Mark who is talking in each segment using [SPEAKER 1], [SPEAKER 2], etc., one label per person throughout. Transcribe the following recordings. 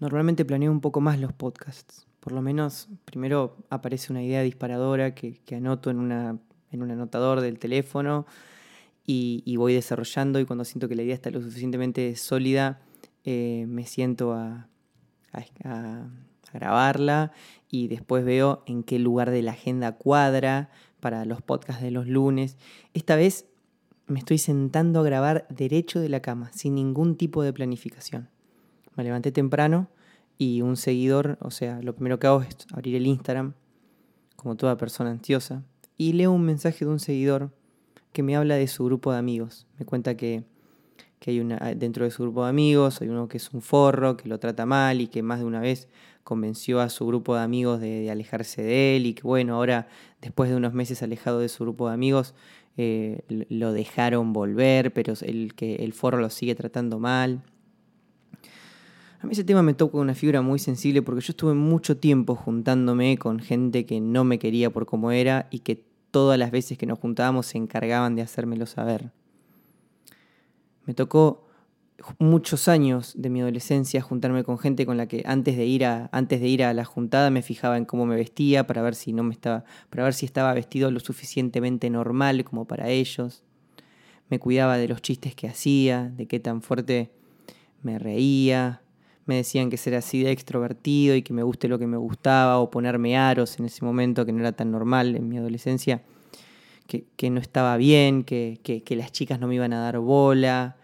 [SPEAKER 1] normalmente planeo un poco más los podcasts. Por lo menos primero aparece una idea disparadora que, anoto en, una, un anotador del teléfono y, voy desarrollando y cuando siento que la idea está lo suficientemente sólida, eh, me siento a, grabarla y después veo en qué lugar de la agenda cuadra para los podcasts de los lunes. Esta vez me estoy sentando a grabar derecho de la cama, sin ningún tipo de planificación. Me levanté temprano y un seguidor, o sea, lo primero que hago es abrir el Instagram, como toda persona ansiosa, y leo un mensaje de un seguidor que me habla de su grupo de amigos. Me cuenta que, hay una, dentro de su grupo de amigos hay uno que es un forro, que lo trata mal y que más de una vez convenció a su grupo de amigos de, alejarse de él y que bueno, ahora después de unos meses alejado de su grupo de amigos eh, lo dejaron volver, pero el, que el forro lo sigue tratando mal. A mí ese tema me toca una figura muy sensible porque yo estuve mucho tiempo juntándome con gente que no me quería por cómo era y que todas las veces que nos juntábamos se encargaban de hacérmelo saber. Me tocó muchos años de mi adolescencia juntarme con gente con la que antes de ir a, antes de ir a la juntada me fijaba en cómo me vestía para ver si no me estaba para ver si estaba vestido lo suficientemente normal como para ellos. Me cuidaba de los chistes que hacía, de qué tan fuerte me reía. Me decían que ser así de extrovertido y que me guste lo que me gustaba o ponerme aros en ese momento que no era tan normal en mi adolescencia, que, no estaba bien, que, que las chicas no me iban a dar bola,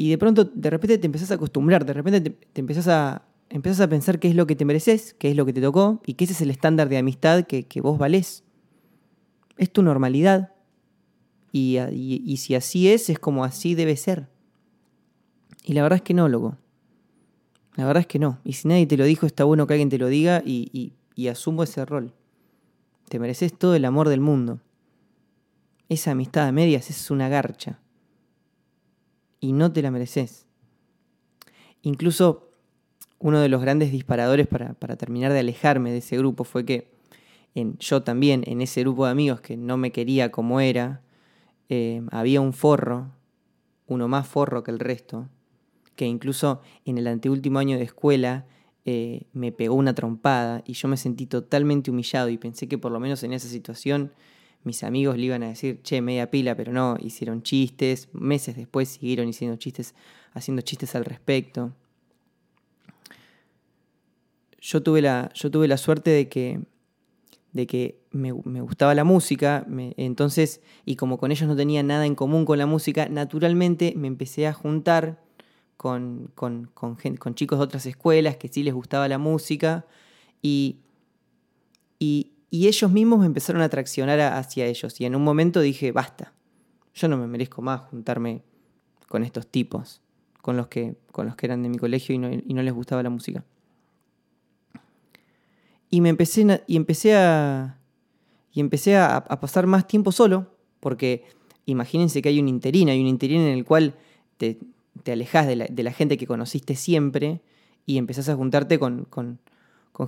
[SPEAKER 1] y de pronto, de repente te empezás a acostumbrar, de repente te, empezás, a, a pensar qué es lo que te mereces, qué es lo que te tocó y que es el estándar de amistad que, vos valés. Es tu normalidad. Y, y, si así es, es como así debe ser. Y la verdad es que no, loco. La verdad es que no. Y si nadie te lo dijo, está bueno que alguien te lo diga y, asumo ese rol. Te mereces todo el amor del mundo. Esa amistad a medias es una garcha y no te la mereces. Incluso uno de los grandes disparadores para, terminar de alejarme de ese grupo fue que en, yo también, en ese grupo de amigos que no me quería como era, eh, había un forro, uno más forro que el resto, que incluso en el anteúltimo año de escuela eh, me pegó una trompada y yo me sentí totalmente humillado y pensé que por lo menos en esa situación mis amigos le iban a decir, che, media pila, pero no, hicieron chistes, meses después siguieron haciendo chistes, haciendo chistes al respecto. Yo tuve la, yo tuve la suerte de que, de que me, gustaba la música, entonces, y como con ellos no tenía nada en común con la música, naturalmente me empecé a juntar con, con, con, con chicos de otras escuelas que sí les gustaba la música y, y, y ellos mismos me empezaron a traccionar hacia ellos. Y en un momento dije, basta, yo no me merezco más juntarme con estos tipos, con los que, con los que eran de mi colegio y no, les gustaba la música. Y me empecé, y empecé a. Y empecé a, pasar más tiempo solo, porque imagínense que hay un interín, hay un interín en el cual te, te alejas de la, gente que conociste siempre y empezás a juntarte con, con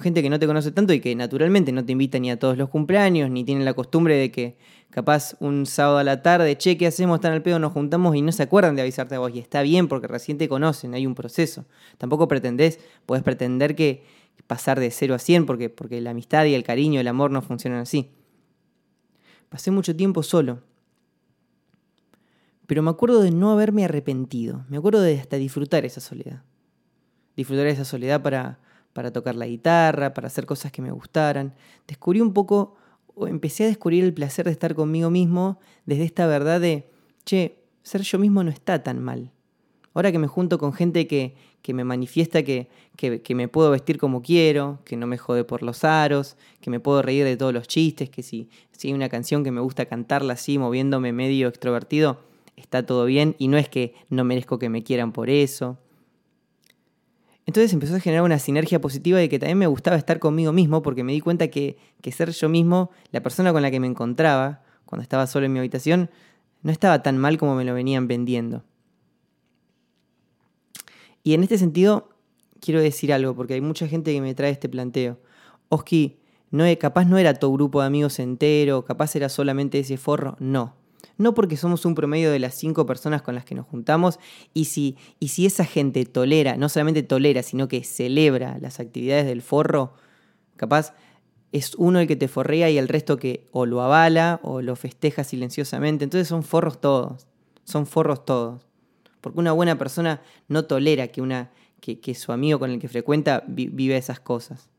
[SPEAKER 1] gente que no te conoce tanto y que naturalmente no te invita ni a todos los cumpleaños, ni tienen la costumbre de que capaz un sábado a la tarde, che, ¿qué hacemos? Están al pedo, nos juntamos y no se acuerdan de avisarte a vos. Y está bien porque recién te conocen, hay un proceso. Tampoco pretendés, podés pretender que pasar de 0 a 100 porque, porque la amistad y el cariño, el amor no funcionan así. Pasé mucho tiempo solo. Pero me acuerdo de no haberme arrepentido. Me acuerdo de hasta disfrutar esa soledad. Disfrutar esa soledad para para tocar la guitarra, para hacer cosas que me gustaran. Descubrí un poco, o empecé a descubrir el placer de estar conmigo mismo desde esta verdad de, che, ser yo mismo no está tan mal. Ahora que me junto con gente que, que me manifiesta que, que, me puedo vestir como quiero, que no me jode por los aros, que me puedo reír de todos los chistes, que si, si hay una canción que me gusta cantarla así, moviéndome medio extrovertido, está todo bien y no es que no merezco que me quieran por eso. Entonces empezó a generar una sinergia positiva de que también me gustaba estar conmigo mismo porque me di cuenta que, ser yo mismo, la persona con la que me encontraba cuando estaba solo en mi habitación, no estaba tan mal como me lo venían vendiendo. Y en este sentido, quiero decir algo, porque hay mucha gente que me trae este planteo. Oski, no, capaz no era tu grupo de amigos entero, capaz era solamente ese forro. No. No porque somos un promedio de las cinco personas con las que nos juntamos, y si, y si esa gente tolera, no solamente tolera, sino que celebra las actividades del forro, capaz es uno el que te forrea y el resto que o lo avala o lo festeja silenciosamente. Entonces son forros todos, son forros todos. Porque una buena persona no tolera que, una, que, su amigo con el que frecuenta vive esas cosas.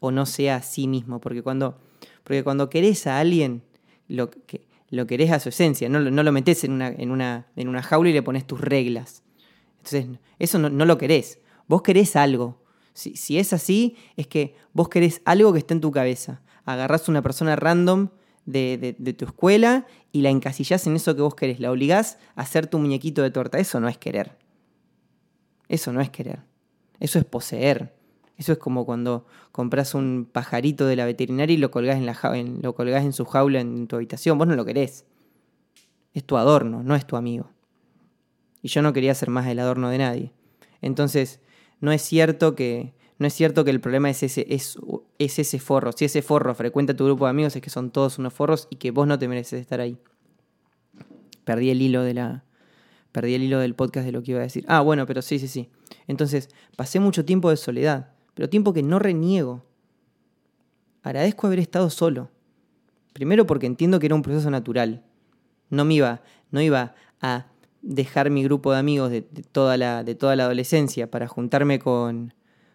[SPEAKER 1] O no sea a sí mismo. Porque cuando, porque cuando querés a alguien, lo, que, lo querés a su esencia. No, no lo metes en una, en, una, en una jaula y le pones tus reglas. Entonces, eso no, no lo querés. Vos querés algo. Si, si, es así, es que vos querés algo que está en tu cabeza. Agarrás a una persona random de, tu escuela y la encasillás en eso que vos querés, la obligás a hacer tu muñequito de torta. Eso no es querer. Eso no es querer. Eso es poseer. Eso es como cuando compras un pajarito de la veterinaria y lo colgás en, la lo colgás en su jaula en tu habitación. Vos no lo querés. Es tu adorno, no es tu amigo. Y yo no quería ser más el adorno de nadie. Entonces, no es cierto que no es cierto que el problema es ese, es, es ese forro. Si ese forro frecuenta tu grupo de amigos, es que son todos unos forros y que vos no te mereces estar ahí. Perdí el hilo de la. Perdí el hilo del podcast de lo que iba a decir. Ah, bueno, pero sí, sí, sí. Entonces, pasé mucho tiempo de soledad, pero tiempo que no reniego. Agradezco haber estado solo. Primero porque entiendo que era un proceso natural. No me iba, no iba a dejar mi grupo de amigos de, toda, la, de toda la adolescencia para juntarme con,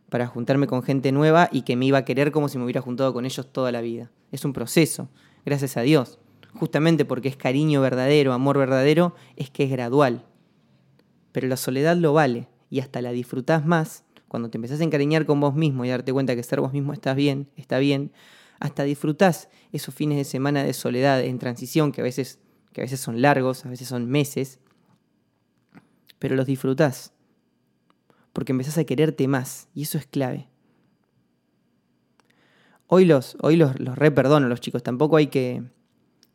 [SPEAKER 1] para juntarme con gente nueva y que me iba a querer como si me hubiera juntado con ellos toda la vida. Es un proceso, gracias a Dios. Justamente porque es cariño verdadero, amor verdadero, es que es gradual. Pero la soledad lo vale y hasta la disfrutás más cuando te empezás a encariñar con vos mismo y darte cuenta que ser vos mismo estás bien, está bien, hasta disfrutás esos fines de semana de soledad en transición que a veces, que a veces son largos, a veces son meses, pero los disfrutás porque empezás a quererte más, y eso es clave. Hoy los, hoy los, los re perdono los chicos, tampoco hay que...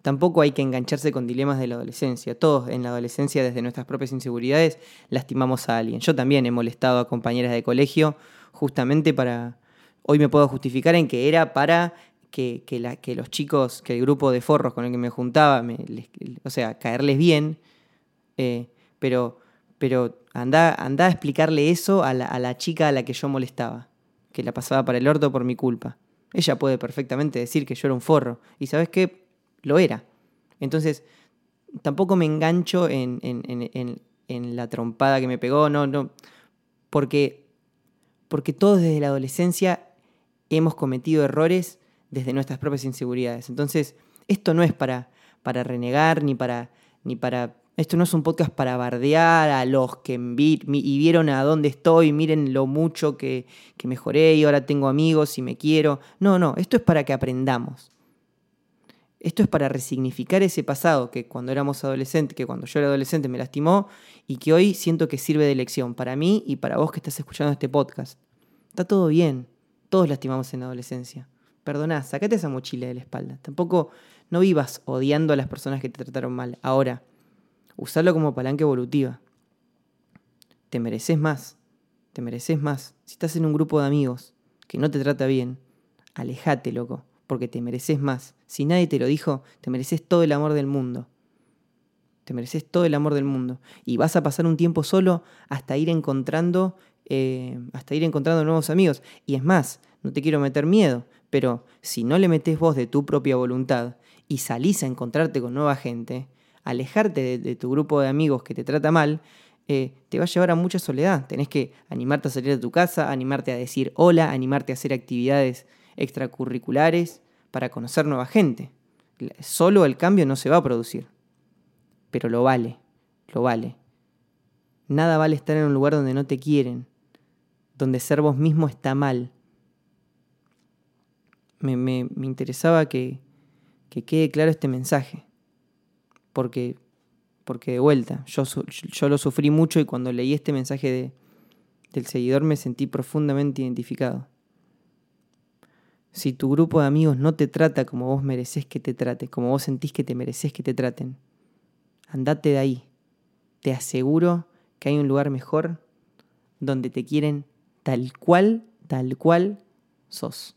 [SPEAKER 1] Tampoco hay que engancharse con dilemas de la adolescencia. Todos en la adolescencia, desde nuestras propias inseguridades, lastimamos a alguien. Yo también he molestado a compañeras de colegio justamente para... Hoy me puedo justificar en que era para que, la, que los chicos, que el grupo de forros con el que me juntaba, me, o sea, caerles bien, eh, pero pero anda, anda a explicarle eso a la, chica a la que yo molestaba, que la pasaba para el orto por mi culpa. Ella puede perfectamente decir que yo era un forro, y sabes qué, lo era. Entonces, tampoco me engancho en, la trompada que me pegó, no, no, porque, porque todos desde la adolescencia hemos cometido errores desde nuestras propias inseguridades. Entonces, esto no es para, para renegar ni para, ni para esto no es un podcast para bardear a los que y vieron a dónde estoy, miren lo mucho que, que mejoré y ahora tengo amigos y me quiero. No, no, esto es para que aprendamos. Esto es para resignificar ese pasado que cuando éramos adolescentes, que cuando yo era adolescente me lastimó y que hoy siento que sirve de lección para mí y para vos que estás escuchando este podcast. Está todo bien, todos lastimamos en la adolescencia. Perdoná, sacate esa mochila de la espalda. Tampoco no vivas odiando a las personas que te trataron mal. Ahora, Usarlo como palanca evolutiva. Te mereces más. Te mereces más. Si estás en un grupo de amigos que no te trata bien, alejate, loco, porque te mereces más. Si nadie te lo dijo, te mereces todo el amor del mundo. Te mereces todo el amor del mundo. Y vas a pasar un tiempo solo hasta ir encontrando, eh, hasta ir encontrando nuevos amigos. Y es más, no te quiero meter miedo, pero si no le metes vos de tu propia voluntad y salís a encontrarte con nueva gente, alejarte de, tu grupo de amigos que te trata mal, eh, te va a llevar a mucha soledad. Tenés que animarte a salir de tu casa, animarte a decir hola, animarte a hacer actividades extracurriculares para conocer nueva gente. Solo el cambio no se va a producir, pero lo vale, lo vale. Nada vale estar en un lugar donde no te quieren, donde ser vos mismo está mal. Me, me, me interesaba que, que quede claro este mensaje porque, porque de vuelta, yo, yo lo sufrí mucho y cuando leí este mensaje de, del seguidor me sentí profundamente identificado. Si tu grupo de amigos no te trata como vos mereces que te trate, como vos sentís que te mereces que te traten, andate de ahí. Te aseguro que hay un lugar mejor donde te quieren tal cual, tal cual sos.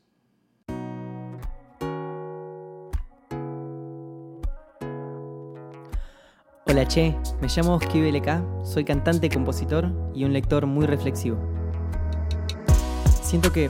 [SPEAKER 1] Hola, che, me llamo Oski BLK, soy cantante, compositor y un lector muy reflexivo. Siento que